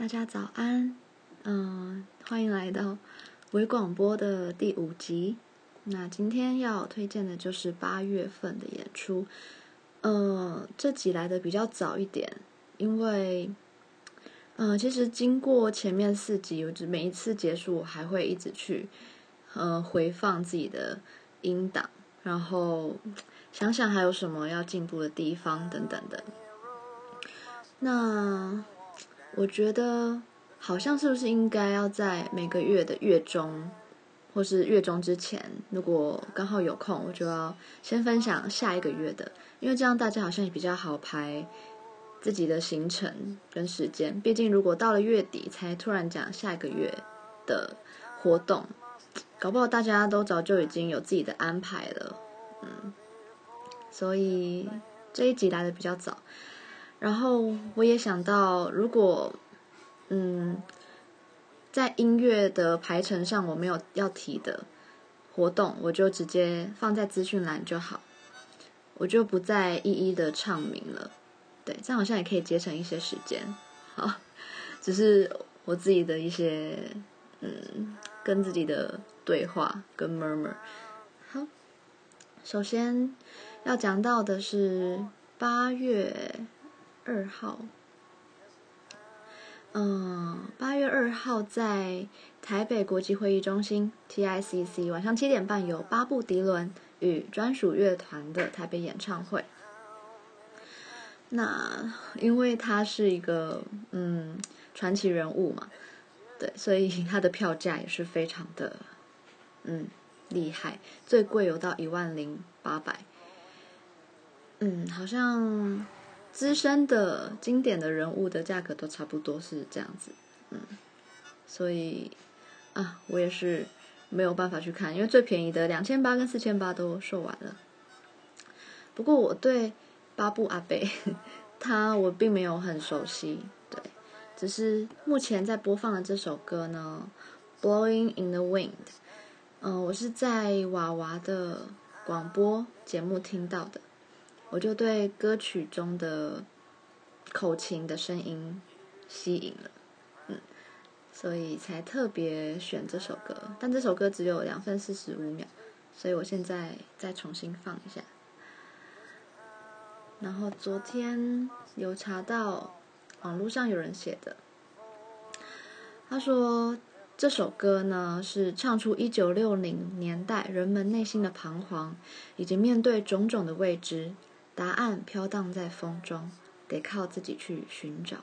大家早安，嗯，欢迎来到微广播的第五集。那今天要推荐的就是八月份的演出，嗯，这集来的比较早一点，因为，嗯，其实经过前面四集，我每一次结束，我还会一直去，呃，回放自己的音档，然后想想还有什么要进步的地方等等的。那。我觉得好像是不是应该要在每个月的月中，或是月中之前，如果刚好有空，我就要先分享下一个月的，因为这样大家好像也比较好排自己的行程跟时间。毕竟如果到了月底才突然讲下一个月的活动，搞不好大家都早就已经有自己的安排了，嗯，所以这一集来的比较早。然后我也想到，如果，嗯，在音乐的排程上我没有要提的活动，我就直接放在资讯栏就好，我就不再一一的唱名了。对，这样好像也可以节省一些时间。好，只是我自己的一些，嗯，跟自己的对话跟 murmur。好，首先要讲到的是八月。二号，嗯，八月二号在台北国际会议中心 TICC 晚上七点半有巴布迪伦与专属乐团的台北演唱会。那因为他是一个嗯传奇人物嘛，对，所以他的票价也是非常的嗯厉害，最贵有到一万零八百，嗯，好像。资深的经典的人物的价格都差不多是这样子，嗯，所以啊，我也是没有办法去看，因为最便宜的两千八跟四千八都售完了。不过我对巴布阿贝 他我并没有很熟悉，对，只是目前在播放的这首歌呢，《Blowing in the Wind》，嗯，我是在娃娃的广播节目听到的。我就对歌曲中的口琴的声音吸引了，嗯，所以才特别选这首歌。但这首歌只有两分四十五秒，所以我现在再重新放一下。然后昨天有查到网络上有人写的，他说这首歌呢是唱出一九六零年代人们内心的彷徨，以及面对种种的未知。答案飘荡在风中，得靠自己去寻找。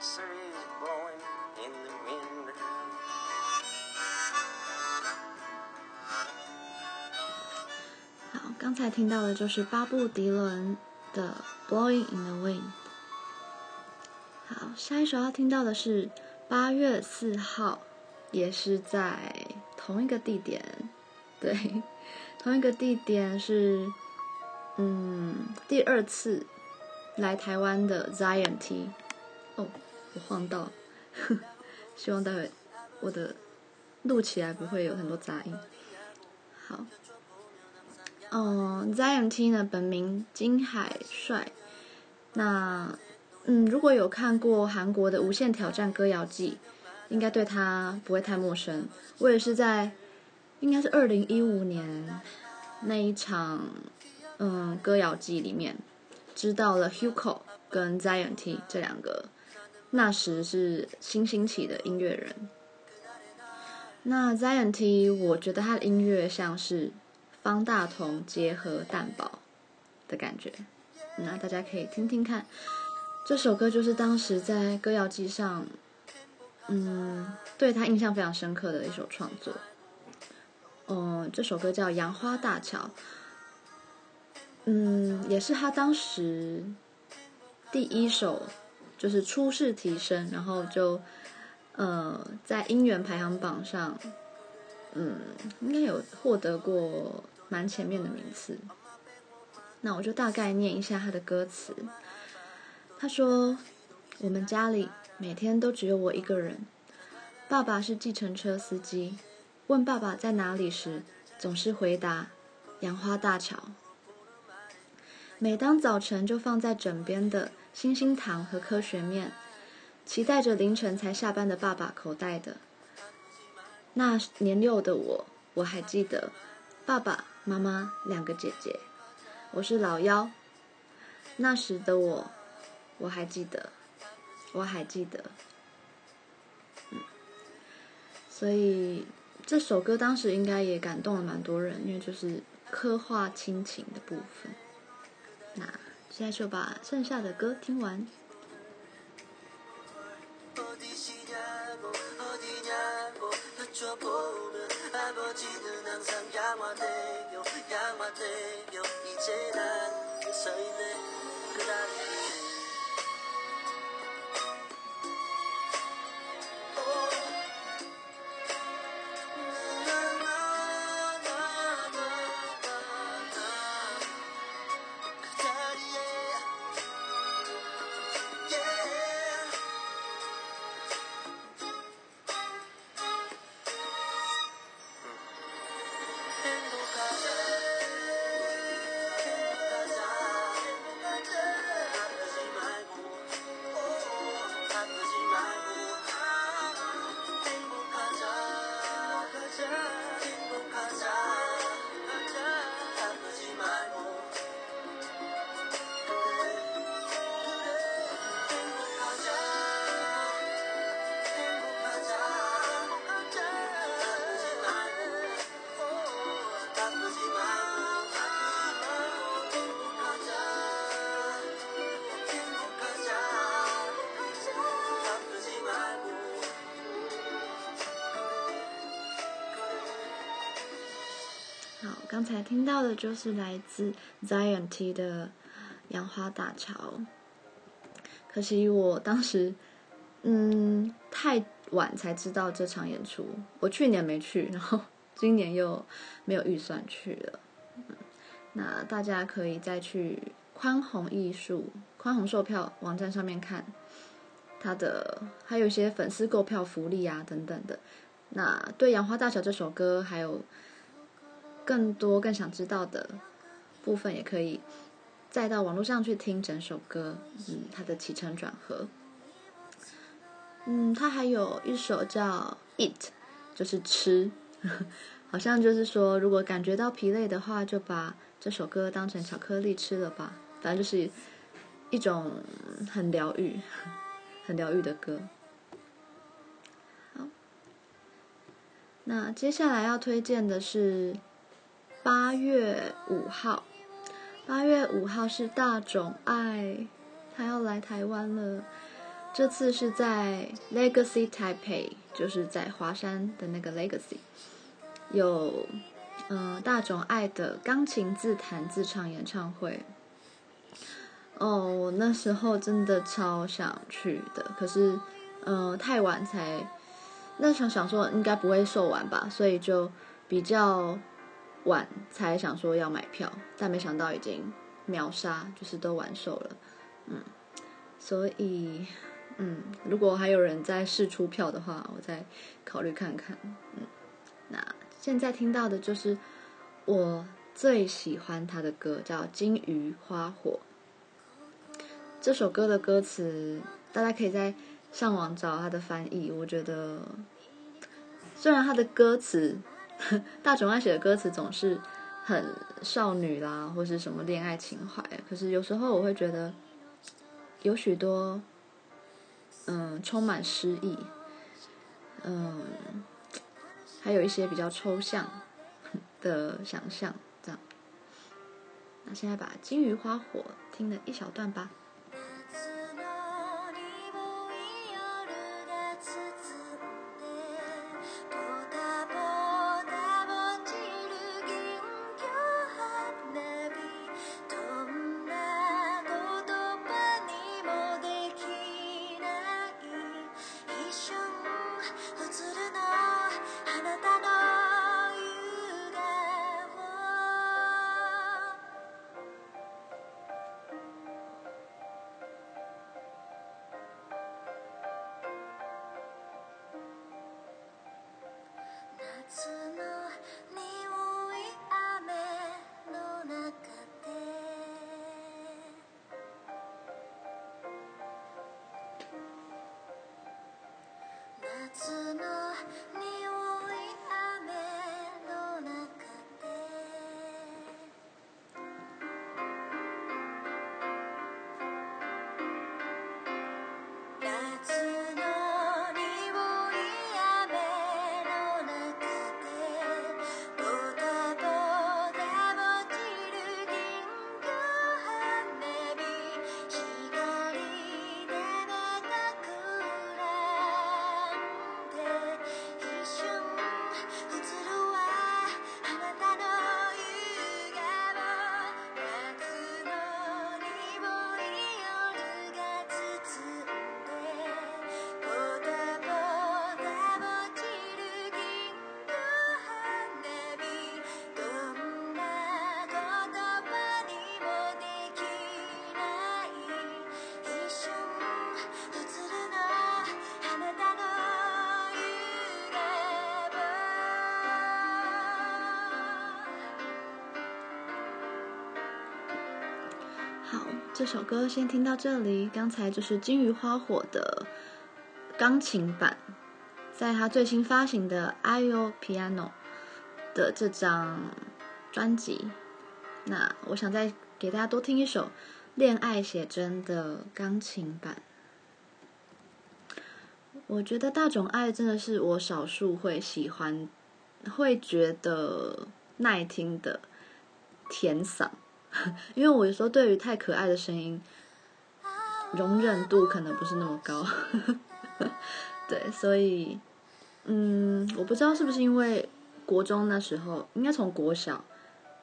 好，刚才听到的就是巴布迪伦的《Blowing in the Wind》。好，下一首要听到的是八月四号也是在同一个地点，对，同一个地点是嗯第二次来台湾的 Zion T。晃到，希望待会我的录起来不会有很多杂音。好。嗯，Zion T 呢，本名金海帅。那，嗯，如果有看过韩国的《无限挑战歌谣季》，应该对他不会太陌生。我也是在，应该是二零一五年那一场，嗯，歌谣季里面，知道了 Hugo 跟 Zion T 这两个，那时是新兴起的音乐人。那 Zion T，我觉得他的音乐像是。方大同结合蛋堡的感觉，那大家可以听听看。这首歌就是当时在歌谣祭上，嗯，对他印象非常深刻的一首创作。嗯，这首歌叫《杨花大桥》，嗯，也是他当时第一首，就是初试提升，然后就，呃，在音源排行榜上。嗯，应该有获得过蛮前面的名次。那我就大概念一下他的歌词。他说：“我们家里每天都只有我一个人，爸爸是计程车司机。问爸爸在哪里时，总是回答杨花大桥。每当早晨就放在枕边的星星糖和科学面，期待着凌晨才下班的爸爸口袋的。”那年六的我，我还记得爸爸妈妈两个姐姐，我是老幺。那时的我，我还记得，我还记得。嗯，所以这首歌当时应该也感动了蛮多人，因为就是刻画亲情的部分。那现在就把剩下的歌听完。听到的就是来自 Zion T 的《杨花大桥》，可惜我当时嗯太晚才知道这场演出，我去年没去，然后今年又没有预算去了。那大家可以再去宽宏艺术、宽宏售票网站上面看他的，还有一些粉丝购票福利啊等等的。那对《杨花大桥》这首歌还有。更多更想知道的部分，也可以再到网络上去听整首歌，嗯，它的起承转合。嗯，它还有一首叫《Eat》，就是吃，好像就是说，如果感觉到疲累的话，就把这首歌当成巧克力吃了吧。反正就是一种很疗愈、很疗愈的歌。好，那接下来要推荐的是。八月五号，八月五号是大冢爱，他要来台湾了。这次是在 Legacy Taipei，就是在华山的那个 Legacy，有嗯、呃、大冢爱的钢琴自弹自唱演唱会。哦，我那时候真的超想去的，可是嗯、呃，太晚才，那想想说应该不会售完吧，所以就比较晚才想说要买票，但没想到已经秒杀，就是都完售了，嗯，所以嗯，如果还有人在试出票的话，我再考虑看看，嗯，那现在听到的就是我最喜欢他的歌，叫《金鱼花火》。这首歌的歌词，大家可以在上网找他的翻译。我觉得，虽然他的歌词，大冢爱写的歌词总是很少女啦，或是什么恋爱情怀，可是有时候我会觉得，有许多，嗯，充满诗意，嗯，还有一些比较抽象的想象，这样。那现在把《金鱼花火》听了一小段吧。这首歌先听到这里，刚才就是《金鱼花火》的钢琴版，在他最新发行的《Io Piano》的这张专辑。那我想再给大家多听一首《恋爱写真》的钢琴版。我觉得大冢爱真的是我少数会喜欢、会觉得耐听的甜嗓。因为我有时候对于太可爱的声音容忍度可能不是那么高，对，所以嗯，我不知道是不是因为国中那时候，应该从国小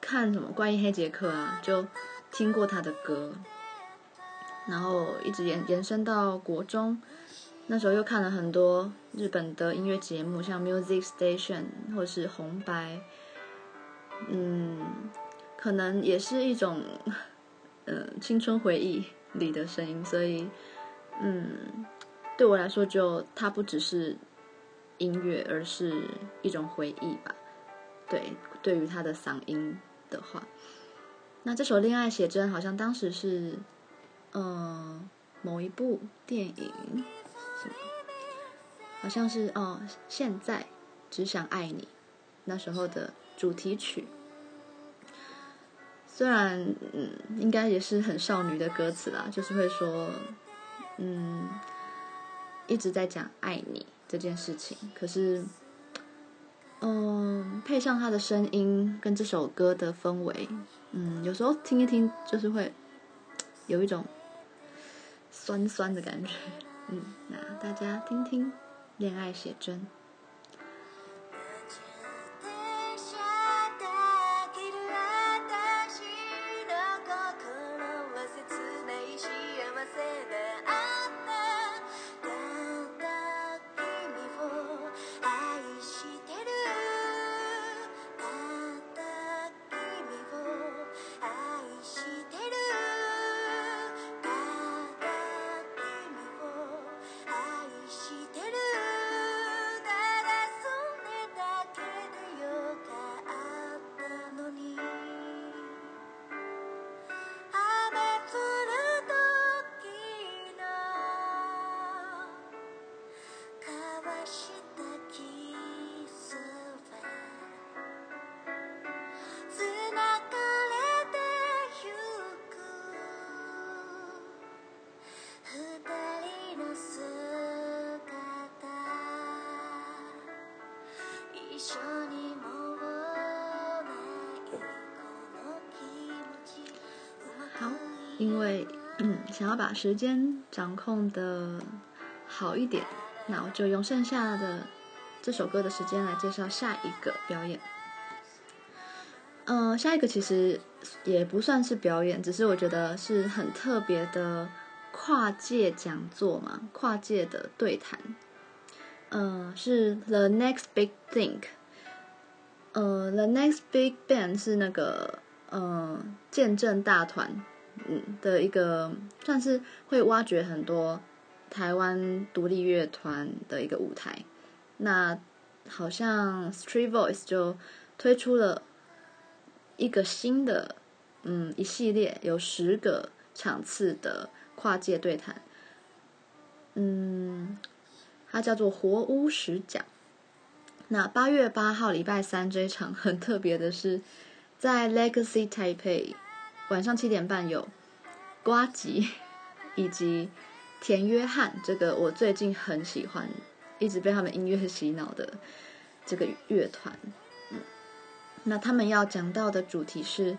看什么怪医黑杰克啊，就听过他的歌，然后一直延延伸到国中，那时候又看了很多日本的音乐节目，像 Music Station 或者是红白，嗯。可能也是一种，嗯、呃，青春回忆里的声音，所以，嗯，对我来说就，它不只是音乐，而是一种回忆吧。对，对于他的嗓音的话，那这首《恋爱写真》好像当时是，嗯、呃，某一部电影，好像是哦，现在只想爱你，那时候的主题曲。虽然，嗯，应该也是很少女的歌词啦，就是会说，嗯，一直在讲爱你这件事情。可是，嗯，配上他的声音跟这首歌的氛围，嗯，有时候听一听就是会有一种酸酸的感觉。嗯，那大家听听《恋爱写真》。时间掌控的好一点，那我就用剩下的这首歌的时间来介绍下一个表演。嗯、下一个其实也不算是表演，只是我觉得是很特别的跨界讲座嘛，跨界的对谈。嗯、是 The Next Big Thing。呃，The Next Big Band 是那个呃见证大团的一个，算是会挖掘很多台湾独立乐团的一个舞台。那好像 Street Voice 就推出了一个新的嗯一系列有十个场次的跨界对谈，嗯。它叫做活屋十讲。那八月八号礼拜三这一场很特别的是，在 Legacy Taipei 晚上七点半有瓜吉以及田约翰，这个我最近很喜欢，一直被他们音乐洗脑的这个乐团。嗯，那他们要讲到的主题是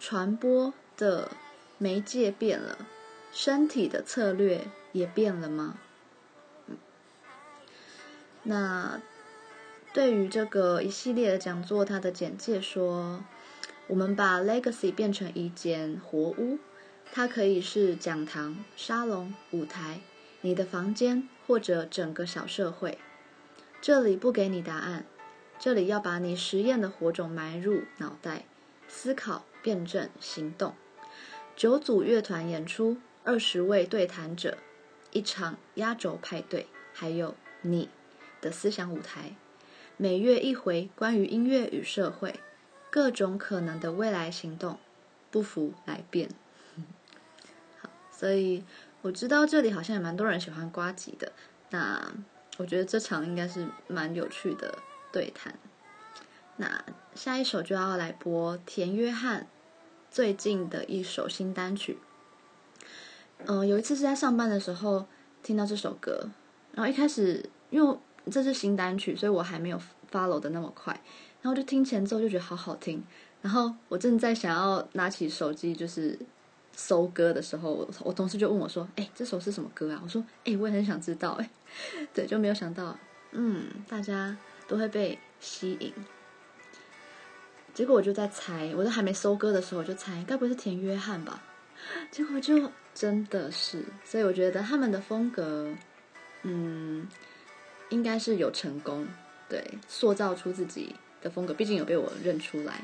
传播的媒介变了，身体的策略也变了吗？那对于这个一系列的讲座，它的简介说，我们把 Legacy 变成一间活屋，它可以是讲堂、沙龙、舞台、你的房间或者整个小社会。这里不给你答案，这里要把你实验的火种埋入脑袋，思考、辩证、行动。九组乐团演出，二十位对谈者，一场压轴派对，还有你。的思想舞台，每月一回，关于音乐与社会，各种可能的未来行动，不服来辩。所以我知道这里好像也蛮多人喜欢呱吉的，那我觉得这场应该是蛮有趣的对谈。那下一首就要来播田约翰最近的一首新单曲。嗯、有一次是在上班的时候听到这首歌，然后一开始因为。这是新单曲，所以我还没有 follow 的那么快。然后就听前奏就觉得好好听。然后我正在想要拿起手机就是搜歌的时候，我同事就问我说：“哎，这首是什么歌啊？”我说：“哎，我也很想知道。”哎，对，就没有想到，嗯，大家都会被吸引。结果我就在猜，我都还没搜歌的时候，我就猜，该不会是田约翰吧？结果就真的是，所以我觉得他们的风格，嗯。应该是有成功，对，塑造出自己的风格，毕竟有被我认出来。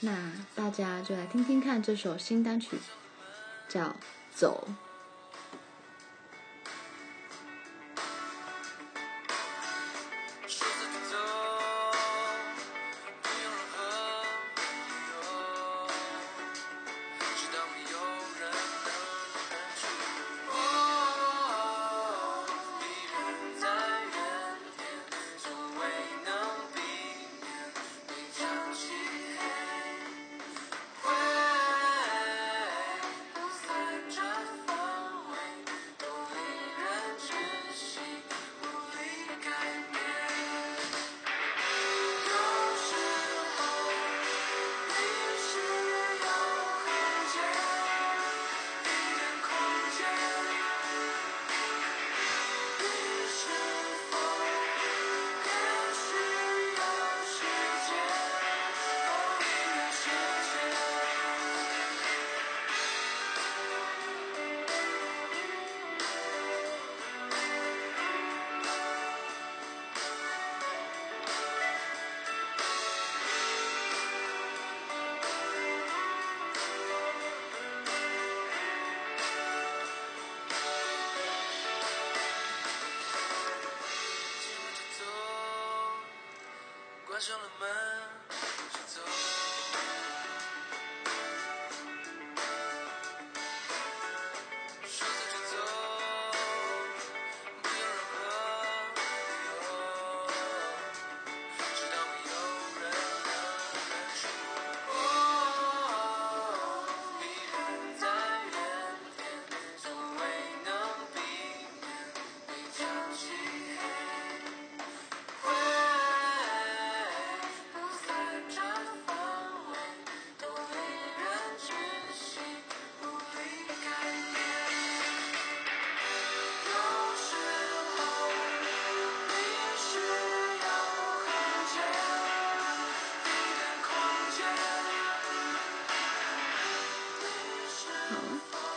那大家就来听听看这首新单曲，叫《走》。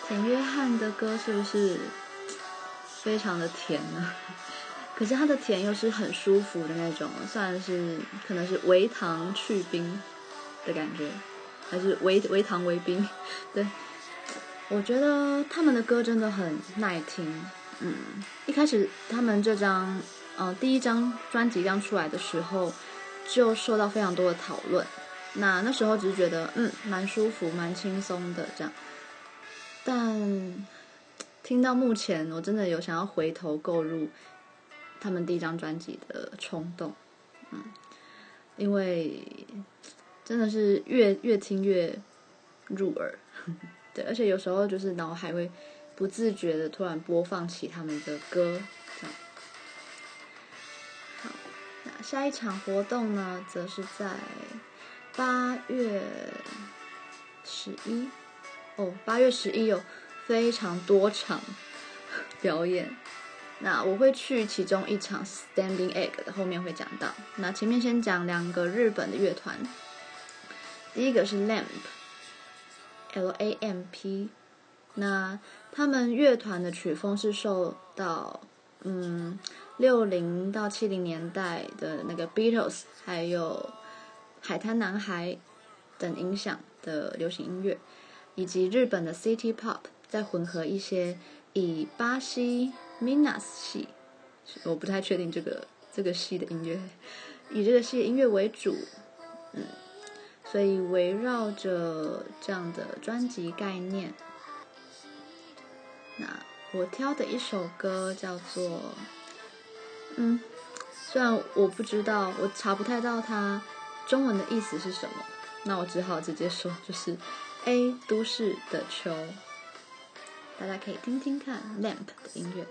简约翰的歌是不是非常的甜呢？可是他的甜又是很舒服的那种，算是可能是微糖去冰的感觉，还是微微糖微冰？对，我觉得他们的歌真的很耐听。嗯，一开始他们这张，呃，第一张专辑刚出来的时候，就受到非常多的讨论。那那时候只是觉得，嗯，蛮舒服、蛮轻松的这样。但听到目前，我真的有想要回头购入他们第一张专辑的冲动。嗯，因为真的是越越听越入耳。对，而且有时候就是脑海会。不自觉的突然播放起他们的歌，这样。好，那下一场活动呢，则是在八月十一。哦，八月十一有非常多场 表演。那我会去其中一场 Standing Egg 的，后面会讲到。那前面先讲两个日本的乐团。第一个是 Lamp，L-A-M-P。那他们乐团的曲风是受到嗯六零到七零年代的那个 Beatles 还有海滩男孩等影响的流行音乐，以及日本的 City Pop，再混合一些以巴西 Minas 系，我不太确定这个这个系的音乐，以这个系的音乐为主，嗯，所以围绕着这样的专辑概念。那我挑的一首歌叫做，嗯，虽然我不知道，我查不太到它中文的意思是什么，那我只好直接说，就是 A 都市的球，大家可以听听看 Lamp 的音乐。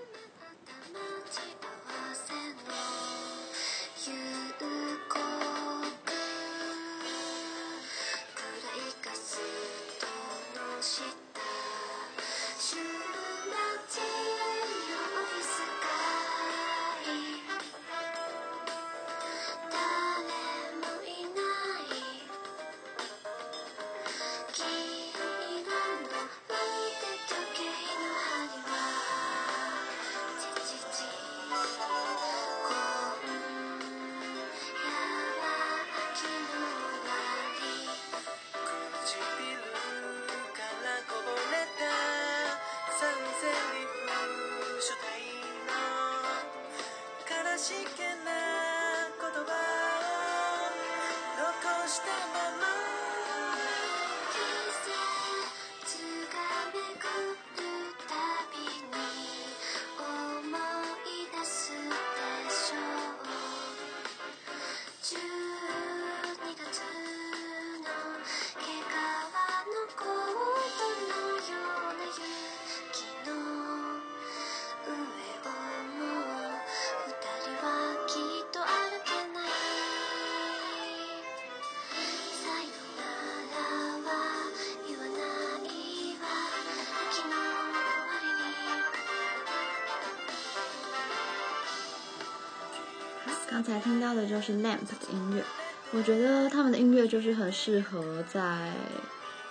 刚才听到的就是 Lamp 的音乐，我觉得他们的音乐就是很适合在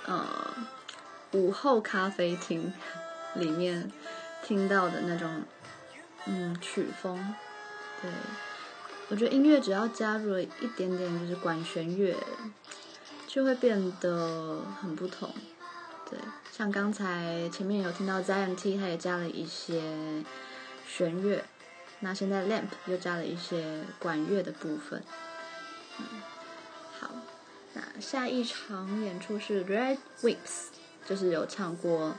呃午后咖啡厅里面听到的那种嗯曲风。对，我觉得音乐只要加入了一点点就是管弦乐，就会变得很不同。对，像刚才前面有听到 ZNT，他也加了一些弦乐。那现在 Lamp 又加了一些管乐的部分。嗯，好，那下一场演出是 Red w i p s 就是有唱过《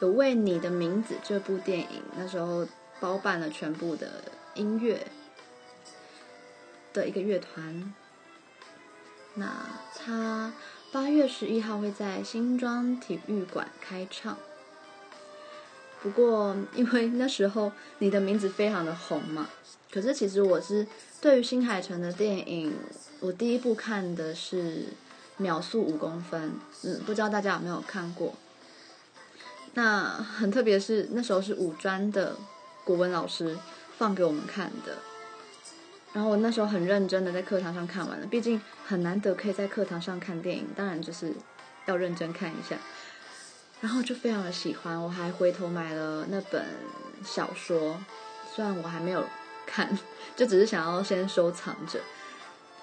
有为你的名字》这部电影，那时候包办了全部的音乐的一个乐团。那他八月十一号会在新庄体育馆开唱。不过，因为那时候你的名字非常的红嘛，可是其实我是对于新海诚的电影，我第一部看的是《秒速五公分》，嗯，不知道大家有没有看过？那很特别是那时候是五专的国文老师放给我们看的，然后我那时候很认真的在课堂上看完了，毕竟很难得可以在课堂上看电影，当然就是要认真看一下。然后就非常的喜欢，我还回头买了那本小说，虽然我还没有看，就只是想要先收藏着。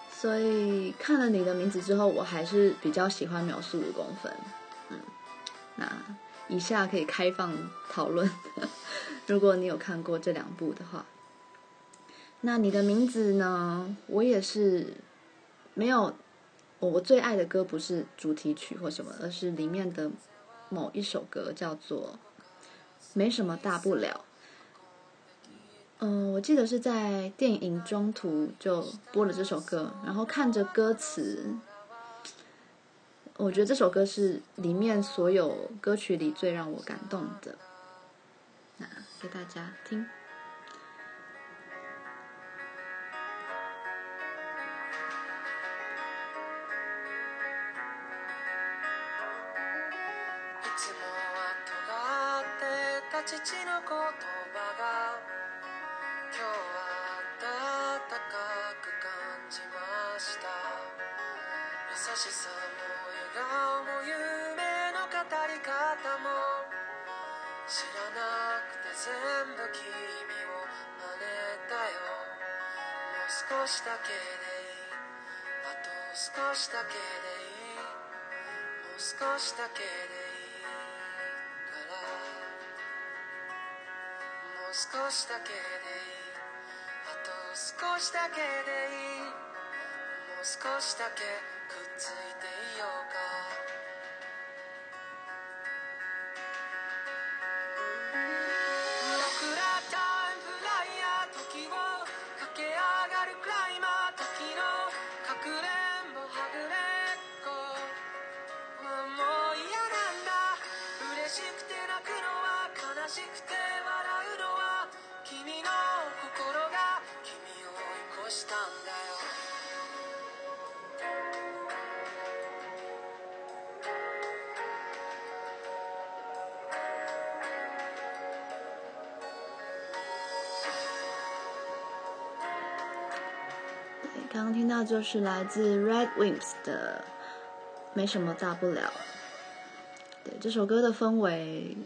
所以看了你的名字之后，我还是比较喜欢《秒速五公分》。嗯，那以下可以开放讨论，如果你有看过这两部的话。那你的名字呢？我也是没有，我我最爱的歌不是主题曲或什么，而是里面的某一首歌，叫做《没什么大不了》。嗯，我记得是在电影中途就播了这首歌，然后看着歌词，我觉得这首歌是里面所有歌曲里最让我感动的。那给大家听。少しだけであと少しだけでいい。もう少しだけでいい。からもう少しだけでいいあと少しだけでいい。もう少しだけくっついていよう。刚刚听到就是来自 Red Wings 的《没什么大不了》。对，这首歌的氛围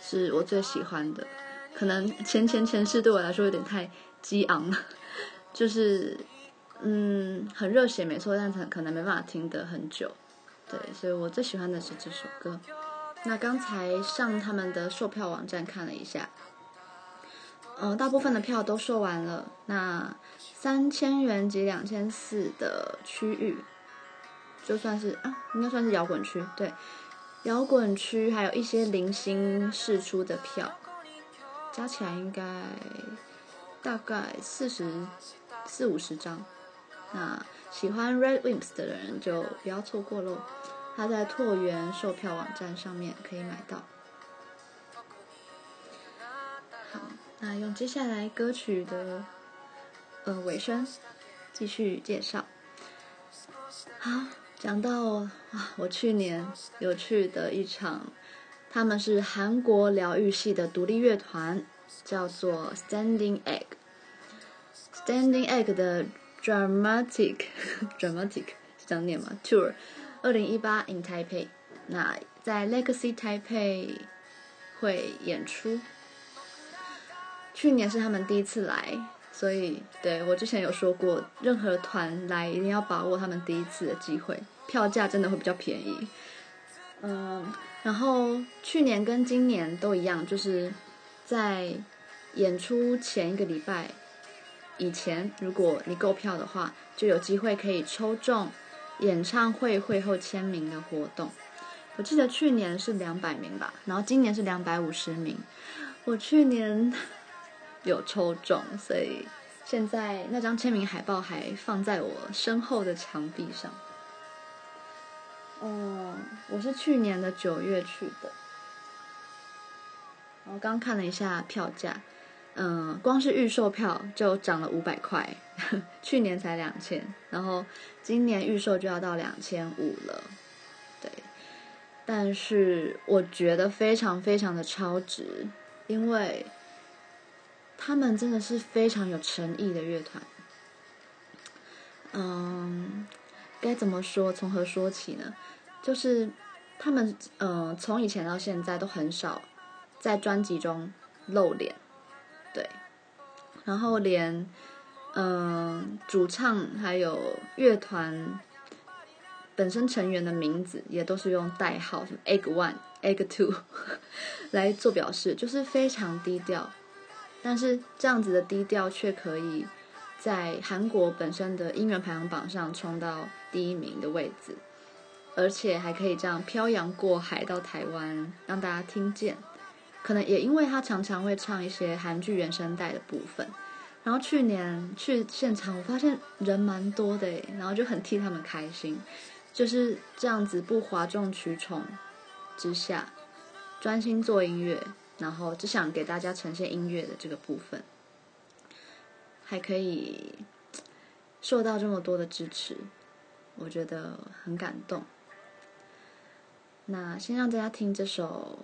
是我最喜欢的。可能前前前世对我来说有点太激昂了，就是嗯很热血没错，但可能没办法听得很久。对，所以我最喜欢的是这首歌。那刚才上他们的售票网站看了一下。嗯，大部分的票都售完了。那三千元及两千四的区域，就算是啊，应该算是摇滚区。对，摇滚区还有一些零星释出的票，加起来应该大概四十四五十张。那喜欢 Red Wimps 的人就不要错过喽。他在拓元售票网站上面可以买到。那用接下来歌曲的呃尾声继续介绍。好，讲到啊，我去年有去的一场，他们是韩国疗愈系的独立乐团，叫做 Standing Egg。Standing Egg 的 Dramatic Dramatic 是这样念吗？Tour 二零一八 in Taipei，那在 Legacy Taipei 会演出。去年是他们第一次来，所以对我之前有说过，任何团来一定要把握他们第一次的机会，票价真的会比较便宜。嗯，然后去年跟今年都一样，就是在演出前一个礼拜以前，如果你购票的话，就有机会可以抽中演唱会会后签名的活动。我记得去年是两百名吧，然后今年是两百五十名。我去年。有抽中，所以现在那张签名海报还放在我身后的墙壁上。嗯，我是去年的九月去的，我刚看了一下票价，嗯，光是预售票就涨了五百块，去年才两千，然后今年预售就要到两千五了，对，但是我觉得非常非常的超值，因为。他们真的是非常有诚意的乐团。嗯，该怎么说？从何说起呢？就是他们嗯、从以前到现在都很少在专辑中露脸，对，然后连嗯、主唱还有乐团本身成员的名字也都是用代号，什么 Egg One、Egg Two 来做表示，就是非常低调。但是这样子的低调却可以在韩国本身的音乐排行榜上冲到第一名的位置。而且还可以这样漂洋过海到台湾，让大家听见。可能也因为他常常会唱一些韩剧原声带的部分。然后去年去现场，我发现人蛮多的，然后就很替他们开心。就是这样子不哗众取宠之下，专心做音乐，然后只想给大家呈现音乐的这个部分，还可以受到这么多的支持，我觉得很感动。那先让大家听这首，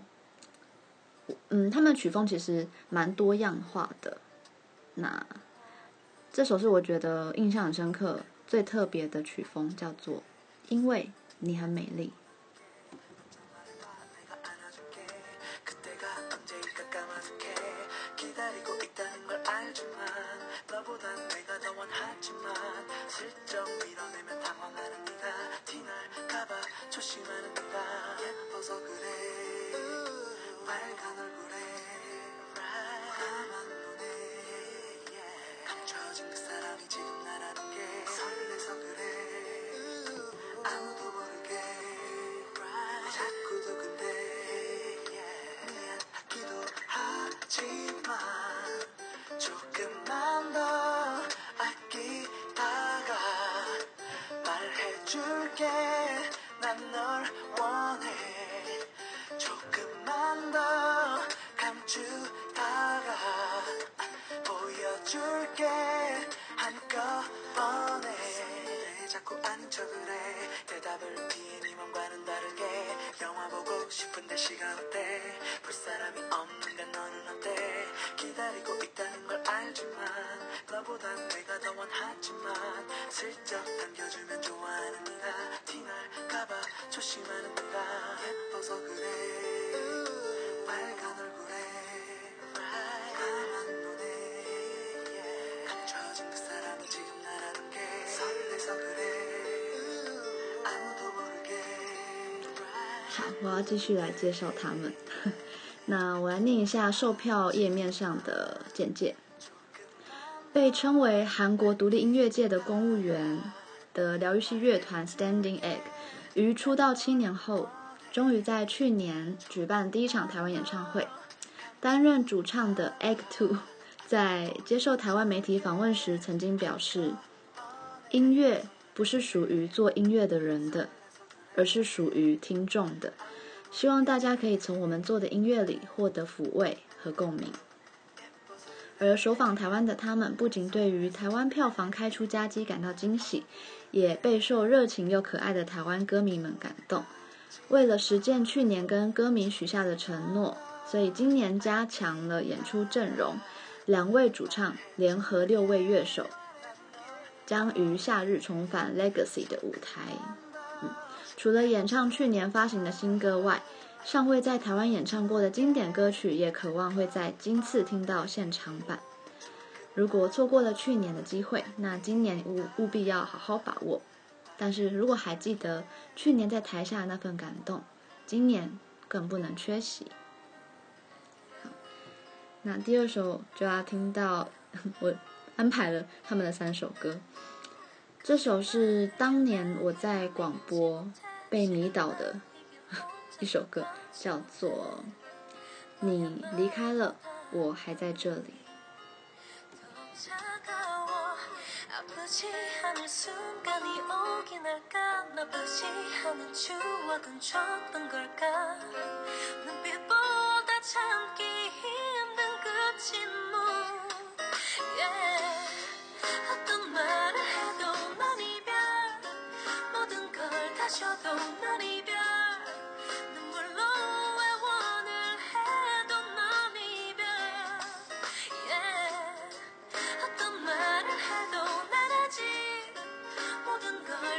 嗯，他们的曲风其实蛮多样化的。那这首是我觉得印象很深刻、最特别的曲风，叫做《因为你很美丽》。 아직 그 사람이 지금 나라는 게 설레서 그래. 음. 아무도 好，我要继续来介绍他们。那我来念一下售票页面上的简介。被称为韩国独立音乐界的公务员的疗愈系乐团 Standing Egg，于出道七年后，终于在去年举办第一场台湾演唱会。担任主唱的 Egg Two 在接受台湾媒体访问时，曾经表示：“音乐不是属于做音乐的人的。”而是属于听众的，希望大家可以从我们做的音乐里获得抚慰和共鸣。而首访台湾的他们，不仅对于台湾票房开出佳绩感到惊喜，也备受热情又可爱的台湾歌迷们感动。为了实践去年跟歌迷许下的承诺，所以今年加强了演出阵容，两位主唱联合六位乐手，将于夏日重返 Legacy 的舞台。除了演唱去年发行的新歌外，尚未在台湾演唱过的经典歌曲，也渴望会在今次听到现场版。如果错过了去年的机会，那今年务务必要好好把握。但是如果还记得去年在台下那份感动，今年更不能缺席。好，那第二首就要听到我安排了他们的三首歌。这首是当年我在广播被迷倒的一首歌叫做《你离开了我还在这里》。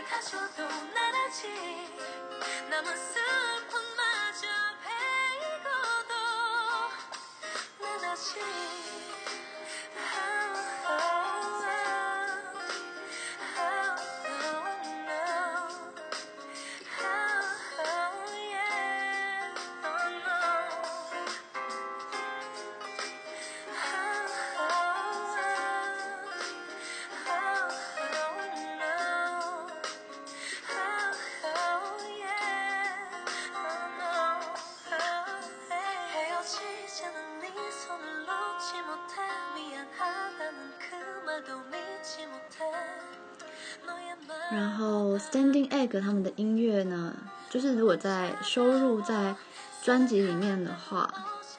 타셔도 난 아직 남은 슬픔마저 베이고도 난 아직 他们的音乐呢，就是如果在收入在专辑里面的话，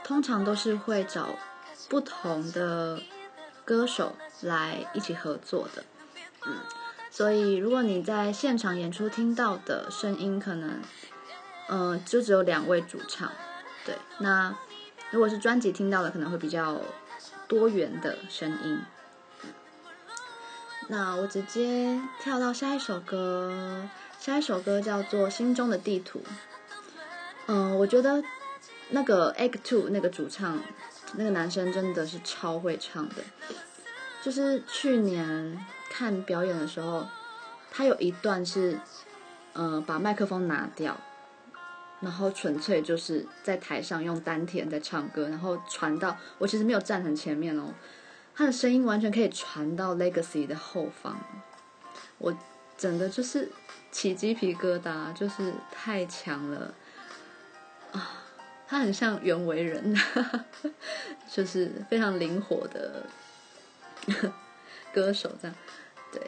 通常都是会找不同的歌手来一起合作的，嗯，所以如果你在现场演出听到的声音，可能，呃，就只有两位主唱，对，那如果是专辑听到的，可能会比较多元的声音。那我直接跳到下一首歌，下一首歌叫做《心中的地图》。嗯，我觉得那个 Egg Two 那个主唱，那个男生真的是超会唱的。就是去年看表演的时候，他有一段是，嗯，把麦克风拿掉，然后纯粹就是在台上用丹田在唱歌，然后传到我其实没有站很前面哦。他的声音完全可以传到 Legacy 的后方，我整个就是起鸡皮疙瘩，就是太强了啊！他很像袁惟仁，就是非常灵活的歌手，这样对，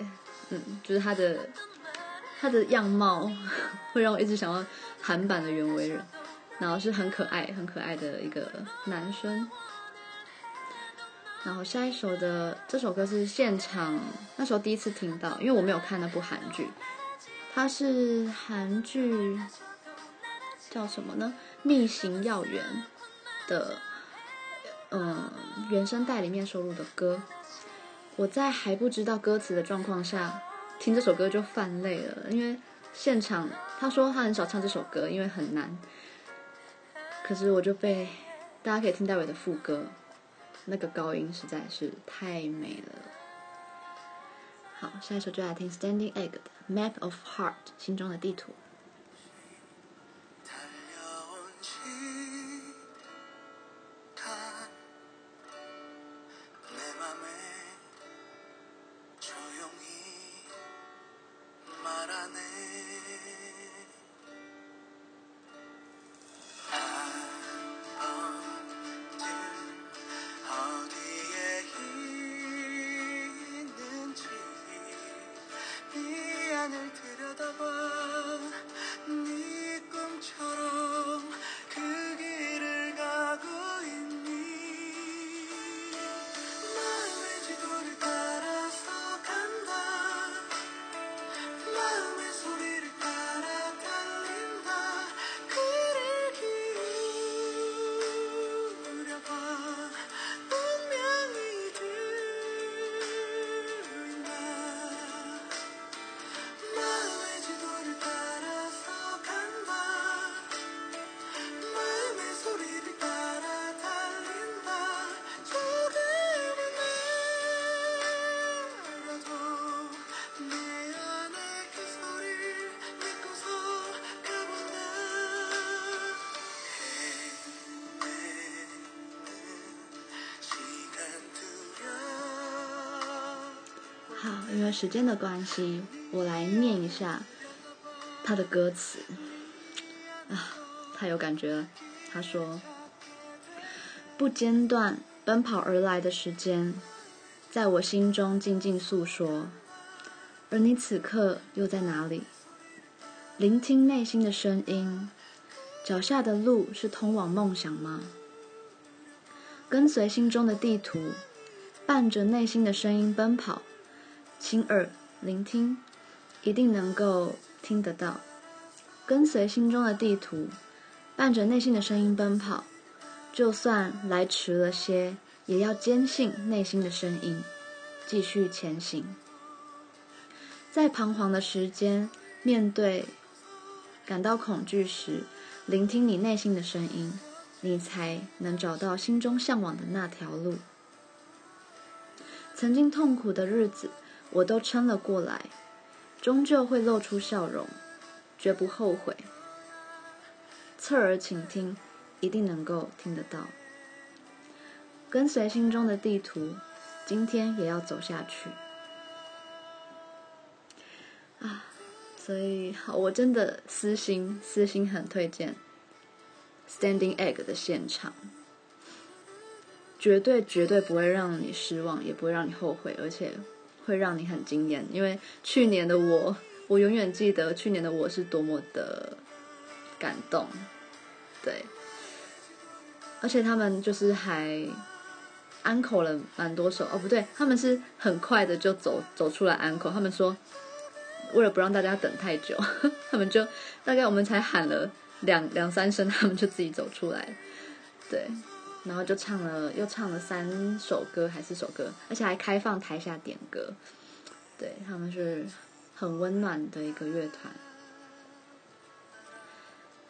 嗯，就是他的他的样貌会让我一直想要韩版的袁惟仁，然后是很可爱、很可爱的一个男生。然后下一首的这首歌是现场，那时候第一次听到，因为我没有看那部韩剧，它是韩剧叫什么呢？《逆行要员》的嗯原声带里面收录的歌。我在还不知道歌词的状况下听这首歌就泛泪了，因为现场他说他很少唱这首歌，因为很难。可是我就被大家可以听待会的副歌。那个高音实在是太美了。好，下一首就来听 Standing Egg 的 Map of Heart，心中的地图。 因为时间的关系，我来念一下他的歌词啊，太有感觉了。他说：“不间断奔跑而来的时间，在我心中静静诉说，而你此刻又在哪里？聆听内心的声音，脚下的路是通往梦想吗？跟随心中的地图，伴着内心的声音奔跑。”亲耳聆听，一定能够听得到。跟随心中的地图，伴着内心的声音奔跑。就算来迟了些，也要坚信内心的声音，继续前行。在彷徨的时间，面对感到恐惧时，聆听你内心的声音，你才能找到心中向往的那条路。曾经痛苦的日子。我都撑了过来，终究会露出笑容，绝不后悔。侧耳倾听，一定能够听得到。跟随心中的地图，今天也要走下去。啊，所以好，我真的私心私心很推荐 Standing Egg 的现场。绝对绝对不会让你失望，也不会让你后悔，而且会让你很惊艳。因为去年的我，我永远记得去年的我是多么的感动，对。而且他们就是还安口了蛮多首哦，不对，他们是很快的就走走出来安口。他们说，为了不让大家等太久，他们就大概我们才喊了两两三声，他们就自己走出来，对，然后就唱了又唱了三首歌还是首歌，而且还开放台下点歌，对，他们是很温暖的一个乐团。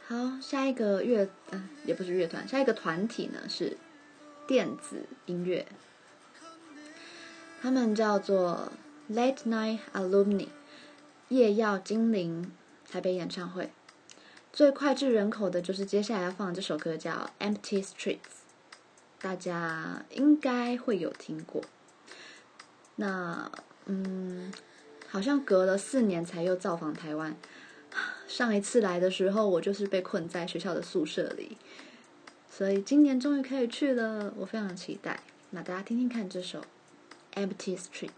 好，下一个乐，嗯，也不是乐团，下一个团体呢是电子音乐，他们叫做 Late Night Alumni，夜曜精灵台北演唱会。最脍炙人口的就是接下来要放的这首歌，叫 Empty Streets，大家应该会有听过。那，嗯，好像隔了四年才又造访台湾。上一次来的时候，我就是被困在学校的宿舍里，所以今年终于可以去了，我非常期待。那大家听听看这首《Empty Streets》。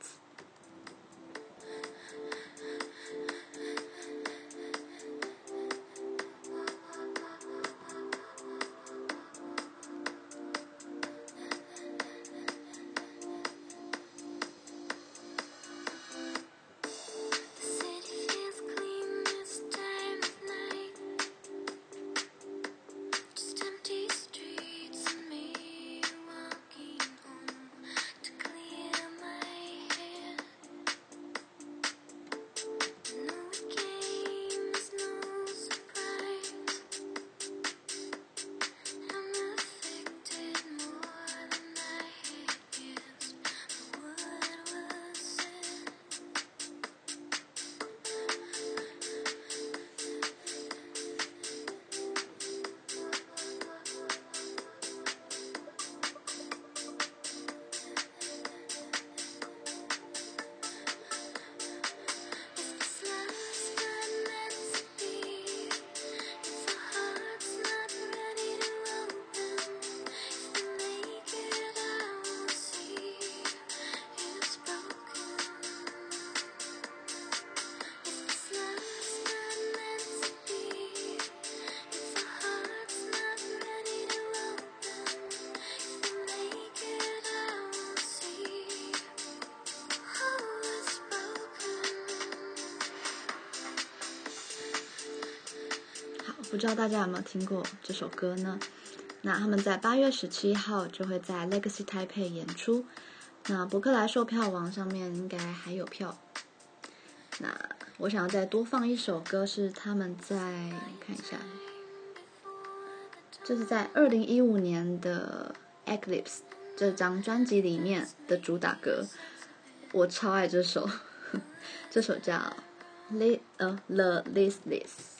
不知道大家有没有听过这首歌呢？那他们在八月十七号就会在 Legacy Taipei 演出，那博客来售票网上面应该还有票。那我想要再多放一首歌，是他们在看一下，这是在二零一五年的 Eclipse 这张专辑里面的主打歌，我超爱这首，这首叫 Le 呃 The Listless。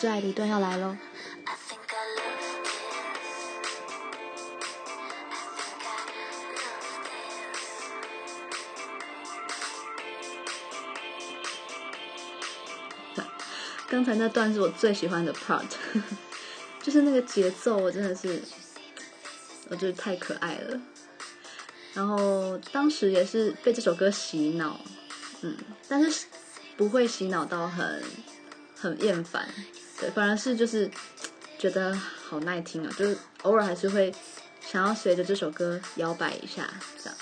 最爱的一段要来喽！刚才那段是我最喜欢的 part，就是那个节奏，我真的是，我觉得太可爱了。然后当时也是被这首歌洗脑，嗯，但是不会洗脑到很。很厌烦，对，反而是就是觉得好耐听啊，就是偶尔还是会想要随着这首歌摇摆一下，这样。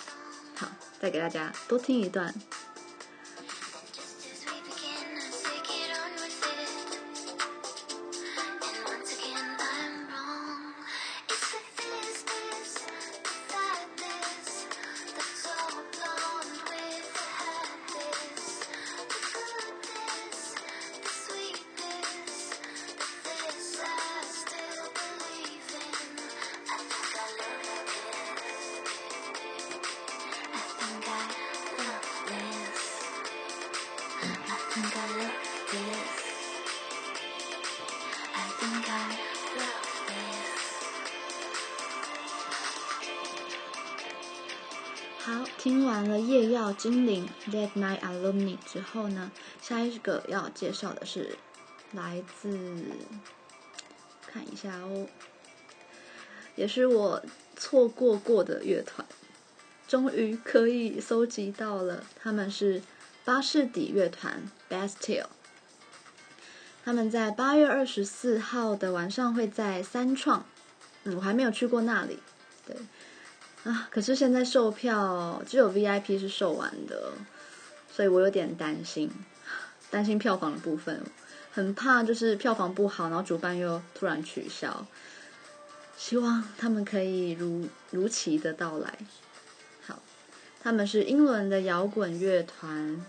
好，再给大家多听一段。完了夜耀精灵 Dead Night Alumni 之后呢，下一个要介绍的是来自，看一下哦，也是我错过过的乐团，终于可以搜集到了，他们是巴士底乐团 Bastille，他们在八月二十四号的晚上会在三创，嗯，我还没有去过那里，啊！可是现在售票只有 VIP 是售完的，所以我有点担心，担心票房的部分，很怕就是票房不好，然后主办又突然取消。希望他们可以如如期的到来。好，他们是英伦的摇滚乐团，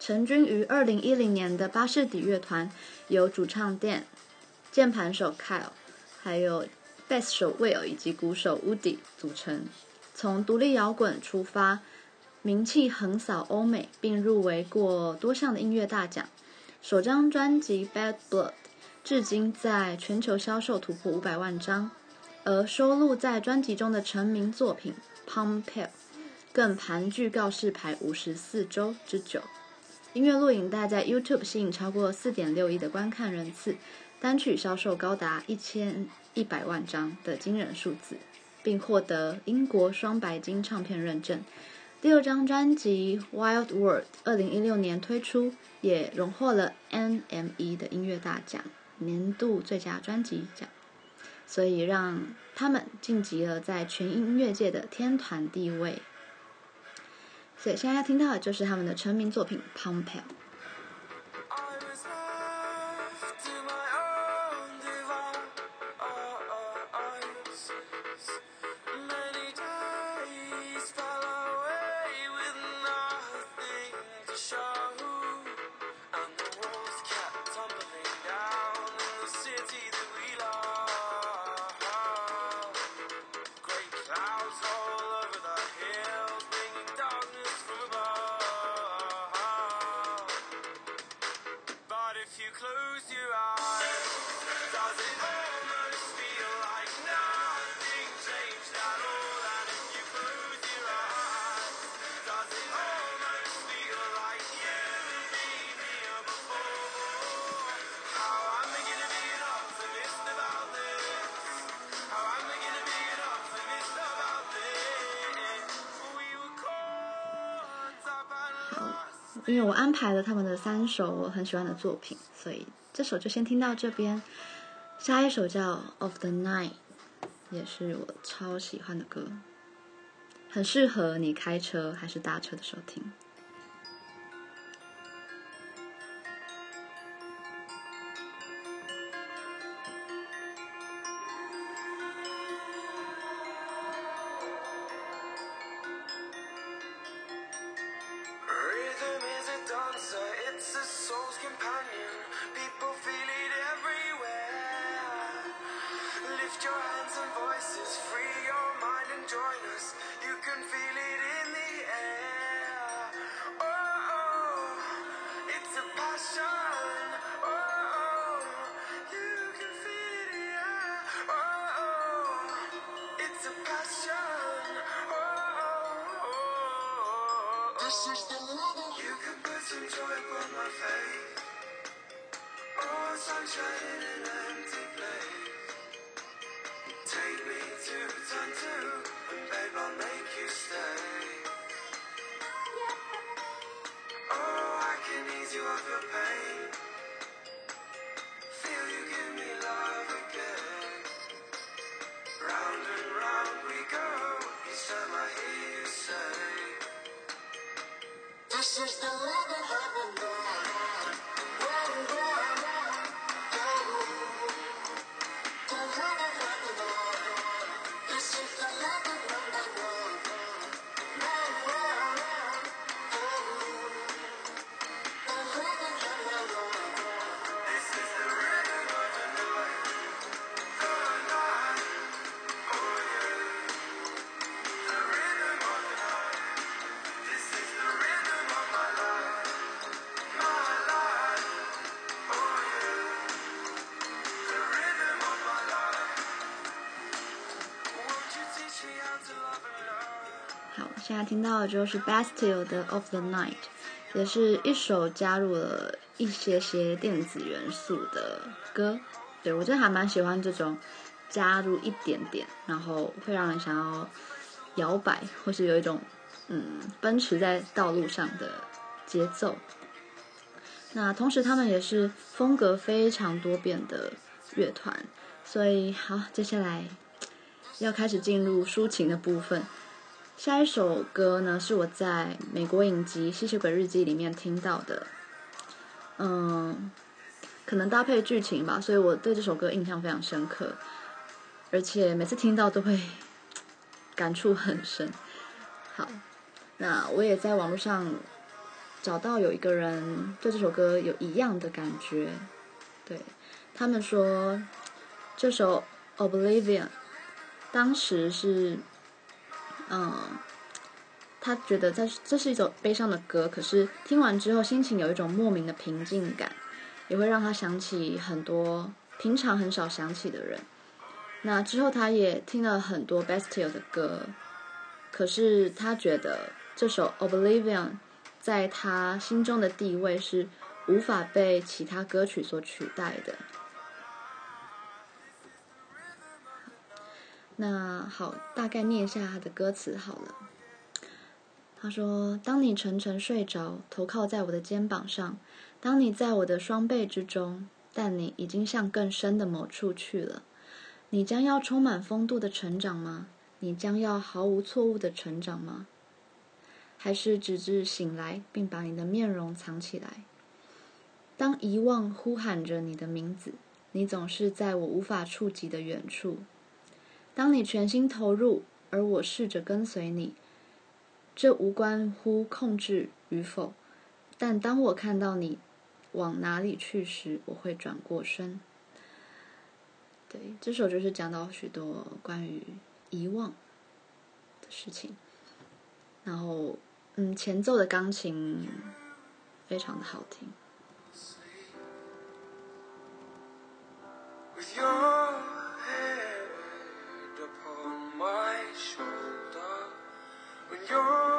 成军于二零一零年的巴士底乐团，由主唱 Dan、键盘手 Kyle，还有。贝斯手 Will 以及鼓手 Woody 组成，从独立摇滚出发，名气横扫欧美，并入围过多项的音乐大奖。首张专辑《Bad Blood》至今在全球销售突破五百万张，而收录在专辑中的成名作品《Pumped》更盘踞告示牌五十四周之久。音乐录影带在 YouTube 吸引超过四点六亿的观看人次，单曲销售高达一千。一百万张的惊人数字，并获得英国双白金唱片认证。第二张专辑《Wild World》二零一六年推出，也荣获了 NME 的音乐大奖年度最佳专辑奖，所以让他们晋级了在全音乐界的天团地位。所以现在要听到的就是他们的成名作品《Pumped》。因三首我很喜欢的作品，所以这首就先听到这边。下一首叫《Of the Night》，也是我超喜欢的歌，很适合你开车还是搭车的时候听。现在听到的就是 Bastille 的 Of the Night，也是一首加入了一些些电子元素的歌。对，我真的还蛮喜欢这种加入一点点，然后会让人想要摇摆，或是有一种嗯奔驰在道路上的节奏。那同时，他们也是风格非常多变的乐团，所以好，接下来要开始进入抒情的部分。下一首歌呢，是我在美国影集《吸血鬼日记》里面听到的，嗯，可能搭配剧情吧，所以我对这首歌印象非常深刻，而且每次听到都会感触很深。好，那我也在网络上找到有一个人对这首歌有一样的感觉，对，他们说这首《Oblivion》当时是。嗯，他觉得这这是一首悲伤的歌，可是听完之后心情有一种莫名的平静感，也会让他想起很多平常很少想起的人。那之后他也听了很多 Bastille 的歌，可是他觉得这首 Oblivion 在他心中的地位是无法被其他歌曲所取代的。那好，大概念一下他的歌词好了。他说：“当你沉沉睡着，头靠在我的肩膀上；当你在我的双臂之中，但你已经向更深的某处去了。你将要充满风度的成长吗？你将要毫无错误的成长吗？还是直至醒来，并把你的面容藏起来？当遗忘呼喊着你的名字，你总是在我无法触及的远处。”当你全心投入，而我试着跟随你，这无关乎控制与否。但当我看到你往哪里去时，我会转过身。对，这首就是讲到许多关于遗忘的事情。然后，嗯，前奏的钢琴非常的好听。your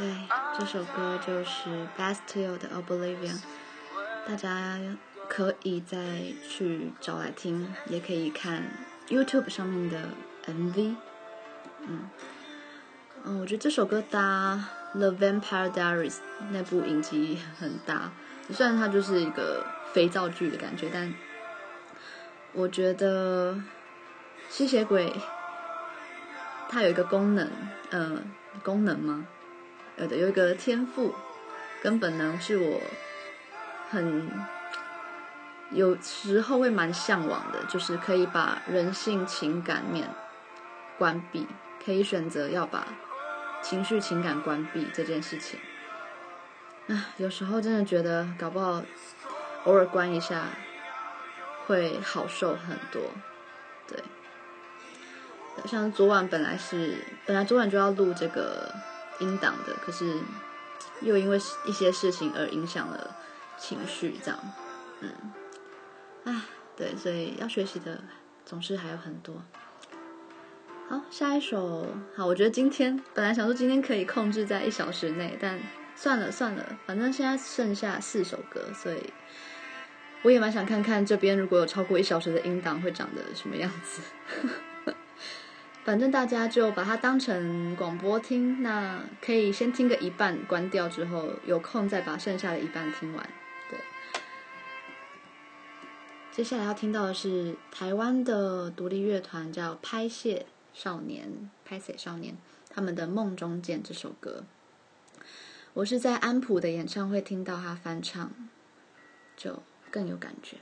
对这首歌就是 Bastille 的 Oblivion，大家可以再去找来听，也可以看 YouTube 上面的 MV。嗯，嗯，我觉得这首歌搭《The Vampire Diaries》那部影集很搭，虽然它就是一个肥皂剧的感觉，但我觉得吸血鬼它有一个功能，嗯、呃，功能吗？有的有一个天赋跟本能是我很有时候会蛮向往的，就是可以把人性情感面关闭，可以选择要把情绪情感关闭这件事情。啊，有时候真的觉得搞不好偶尔关一下会好受很多。对，像昨晚本来是本来昨晚就要录这个。音档的，可是又因为一些事情而影响了情绪，这样，嗯，唉，对，所以要学习的总是还有很多。好，下一首。好，我觉得今天本来想说今天可以控制在一小时内，但算了算了，反正现在剩下四首歌，所以我也蛮想看看这边如果有超过一小时的音档会长得什么样子。反正大家就把它当成广播听，那可以先听个一半，关掉之后有空再把剩下的一半听完。对，接下来要听到的是台湾的独立乐团，叫拍谢。少年，拍谢少年，他们的《梦中见》这首歌，我是在安普的演唱会听到他翻唱，就更有感觉。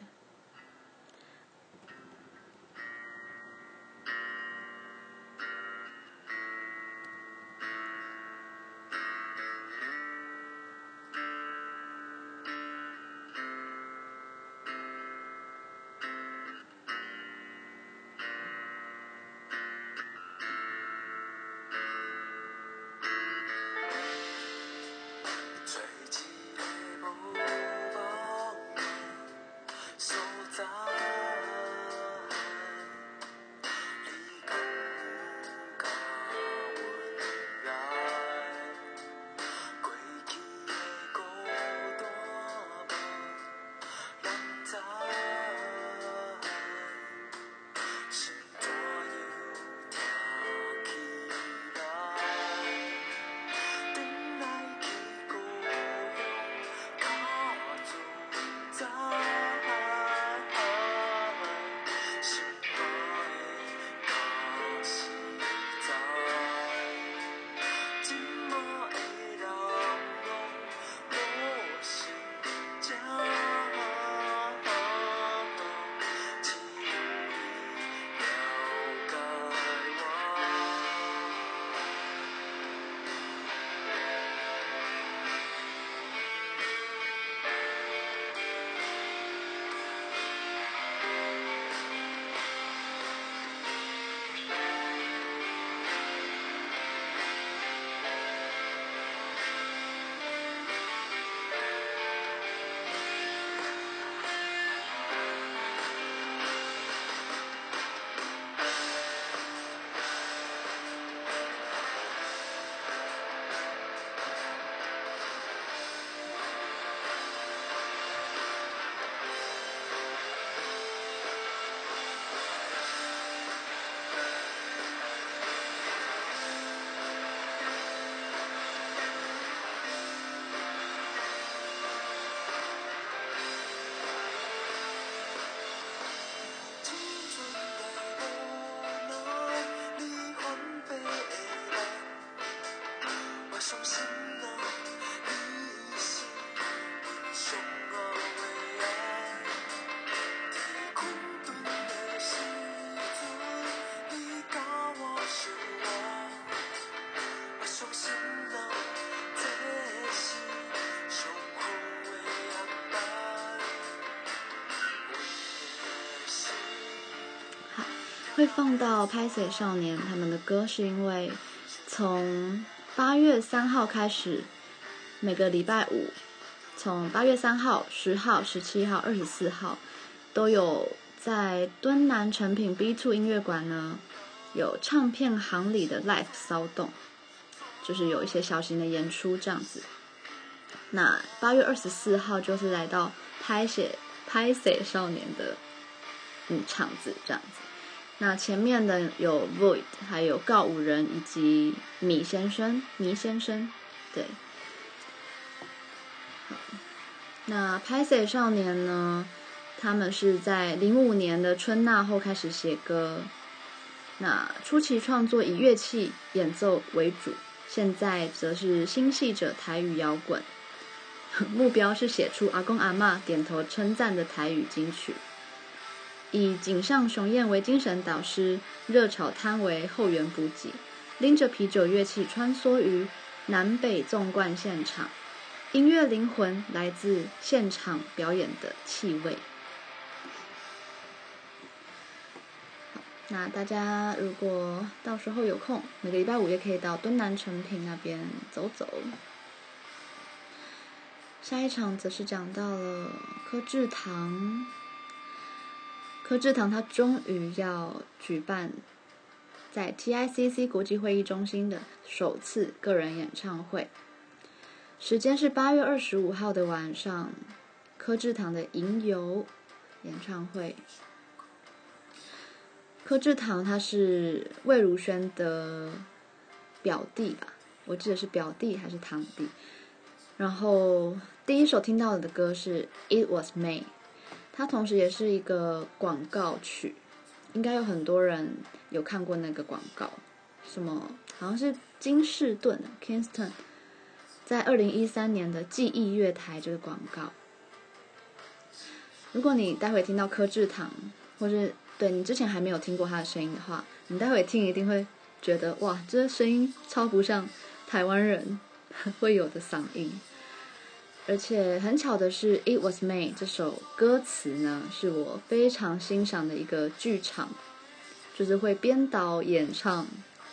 放到拍谢少年他们的歌，是因为从八月三号开始，每个礼拜五，从八月三号、十号、十七号、二十四号，都有在敦南诚品 B Two 音乐馆呢，有唱片行里的 Live 骚动，就是有一些小型的演出这样子。那八月二十四号就是来到拍写拍谢少年的嗯场子这样子。那前面的有 Void，还有告五人以及米先生、米先生，对。那拍谢少年呢？他们是在零五年的春呐后开始写歌。那初期创作以乐器演奏为主，现在则是新系着台语摇滚，目标是写出阿公阿嬷点头称赞的台语金曲。以井上雄彦为精神导师，热炒摊为后援补给，拎着啤酒乐器穿梭于南北纵贯现场，音乐灵魂来自现场表演的气味。那大家如果到时候有空，每个礼拜五也可以到敦南诚品那边走走。下一场则是讲到了柯智堂。柯智堂他终于要举办在 TICC 国际会议中心的首次个人演唱会，时间是八月二十五号的晚上，柯智堂的《吟游》演唱会。柯智堂他是魏如萱的表弟吧？我记得是表弟还是堂弟？然后第一首听到的歌是《It Was May》，它同时也是一个广告曲，应该有很多人有看过那个广告，什么好像是金士顿 （Kingston） 在二零一三年的记忆月台这个广告。如果你待会听到柯智堂，或是对你之前还没有听过他的声音的话，你待会听一定会觉得哇，这声音超不像台湾人 会有的嗓音。而且很巧的是，《It Was May》这首歌词呢，是我非常欣赏的一个剧场，就是会编导演唱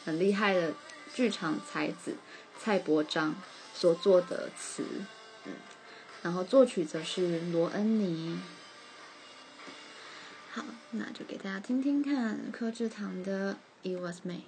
很厉害的剧场才子蔡伯章所作的词，然后作曲则是罗恩尼。好，那就给大家听听看柯智堂的《It Was May》。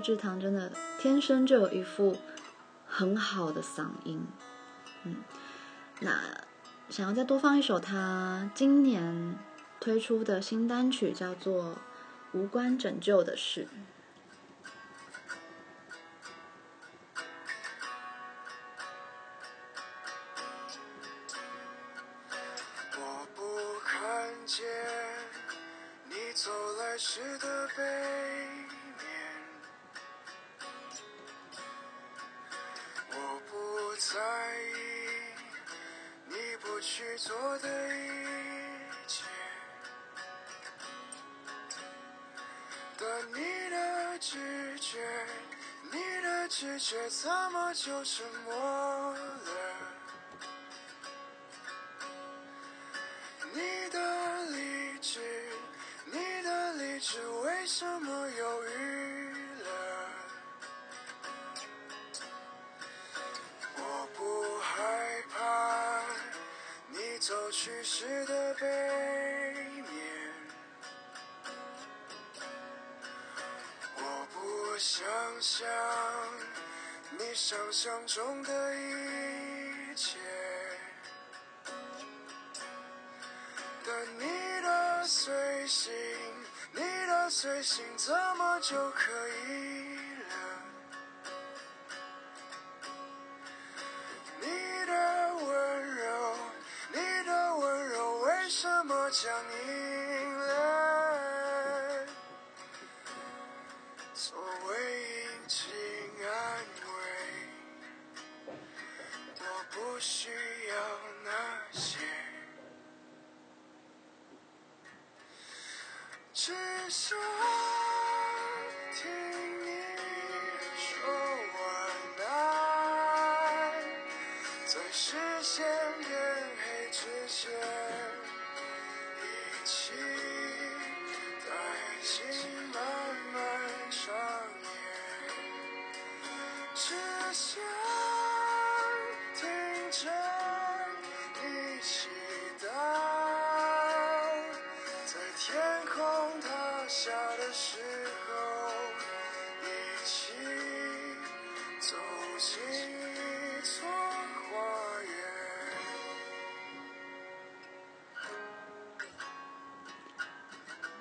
志堂真的天生就有一副很好的嗓音，嗯，那想要再多放一首他今年推出的新单曲，叫做《无关拯救的事》。心，怎么就可以？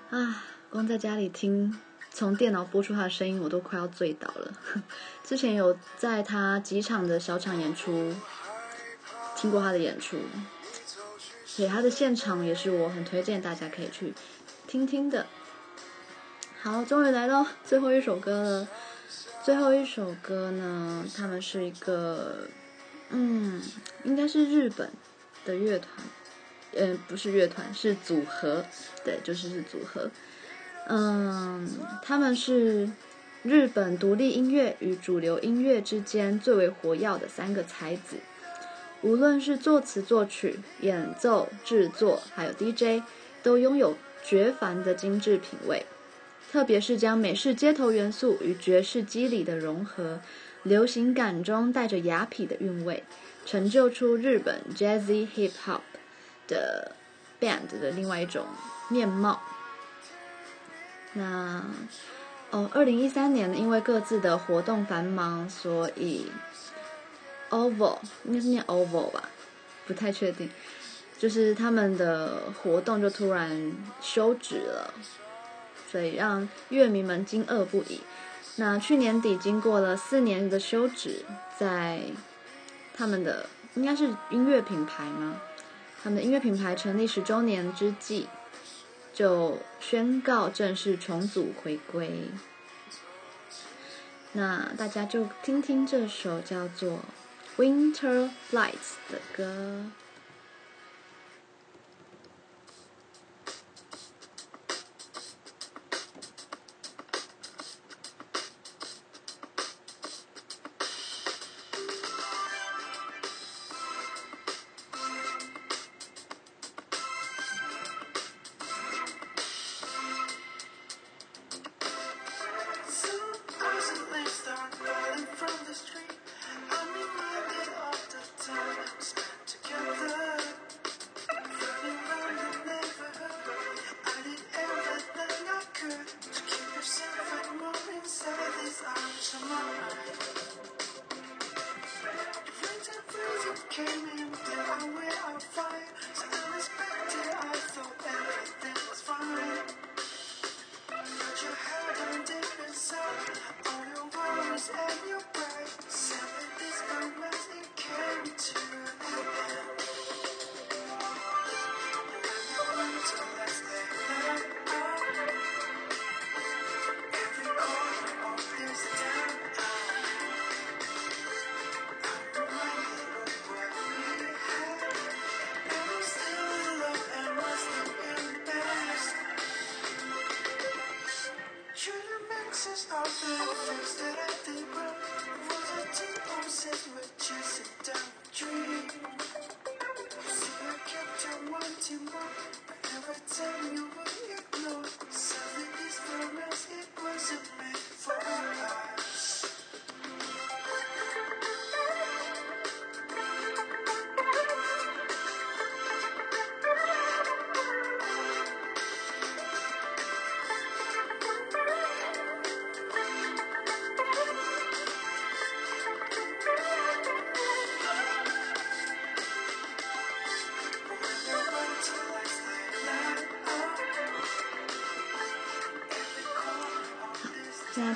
啊，光在家里听从电脑播出他的声音，我都快要醉倒了。之前有在他几场的小场演出听过他的演出，所以他的现场也是我很推荐大家可以去听听的。好，终于来到最后一首歌了。最后一首歌呢，他们是一个，嗯，应该是日本的乐团。嗯，不是乐团，是组合，对，就是是组合。嗯，他们是日本独立音乐与主流音乐之间最为活跃的三个才子。无论是作词作曲、演奏、制作，还有 DJ，都拥有绝凡的精致品味。特别是将美式街头元素与爵士机理的融合，流行感中带着雅痞的韵味，成就出日本 Jazzy Hip Hop。的 band 的另外一种面貌。那哦，二零一三年因为各自的活动繁忙，所以 Oval 应该是念 Oval 吧，不太确定。就是他们的活动就突然休止了，所以让乐迷们惊愕不已。那去年底经过了四年的休止，在他们的应该是音乐品牌吗？他们的音乐品牌成立十周年之际，就宣告正式重组回归。那大家就听听这首叫做《Winter Lights》的歌。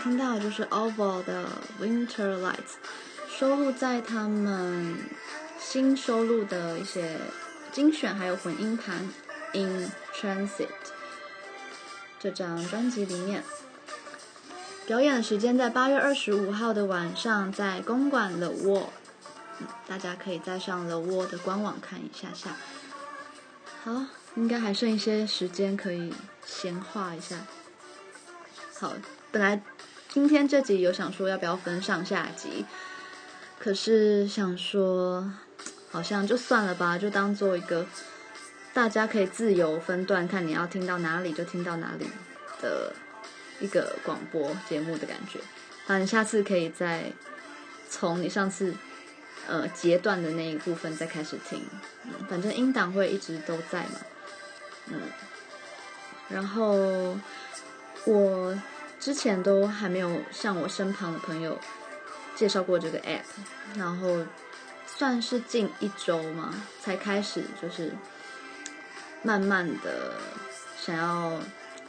听到就是 OVO 的《Winter Lights》，收录在他们新收录的一些精选还有混音盘《In Transit》这张专辑里面。表演的时间在八月二十五号的晚上，在公馆 The Wall，大家可以再上 The Wall 的官网看一下下。好，应该还剩一些时间可以闲话一下。好。本来今天这集有想说要不要分上下集，可是想说好像就算了吧，就当做一个大家可以自由分段，看你要听到哪里就听到哪里的一个广播节目的感觉。好，你下次可以再从你上次呃截断的那一部分再开始听，反正音档会一直都在嘛，嗯，然后我之前都还没有向我身旁的朋友介绍过这个 app，然后算是近一周嘛，才开始就是慢慢的想要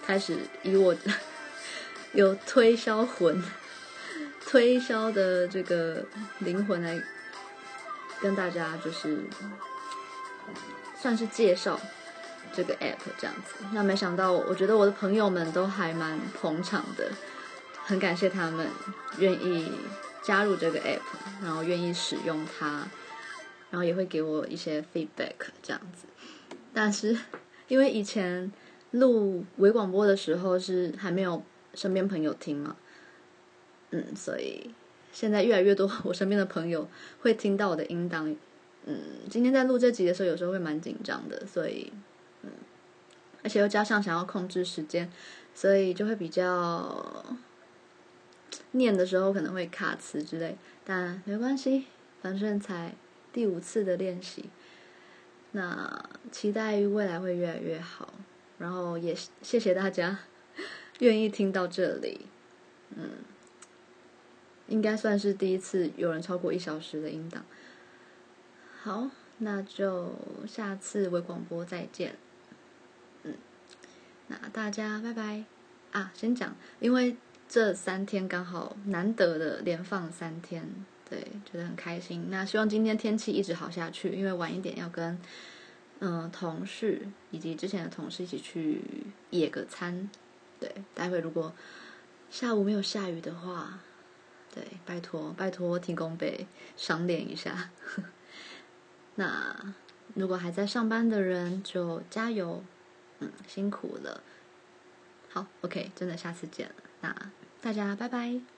开始以我的有推销魂。推销的这个灵魂来跟大家就是算是介绍这个 app 这样子，那没想到我觉得我的朋友们都还蛮捧场的，很感谢他们愿意加入这个 app，然后愿意使用它，然后也会给我一些 feedback 这样子。但是因为以前录微广播的时候是还没有身边朋友听嘛。嗯，所以现在越来越多我身边的朋友会听到我的音档。嗯，今天在录这集的时候，有时候会蛮紧张的，所以，而且又加上想要控制时间，所以就会比较念的时候可能会卡词之类，但没关系，反正才第五次的练习。那期待于未来会越来越好，然后也谢谢大家愿意听到这里，嗯。应该算是第一次有人超过一小时的音档。好，那就下次微广播再见。大家拜拜啊！先讲，因为这三天刚好难得的连放三天，对，觉得很开心。那希望今天天气一直好下去，因为晚一点要跟嗯、同事以及之前的同事一起去野个餐。对，待会如果下午没有下雨的话。对，拜托拜托，提供被赏脸一下。那如果还在上班的人就加油，嗯，辛苦了。好，OK，真的下次见了。那大家拜拜。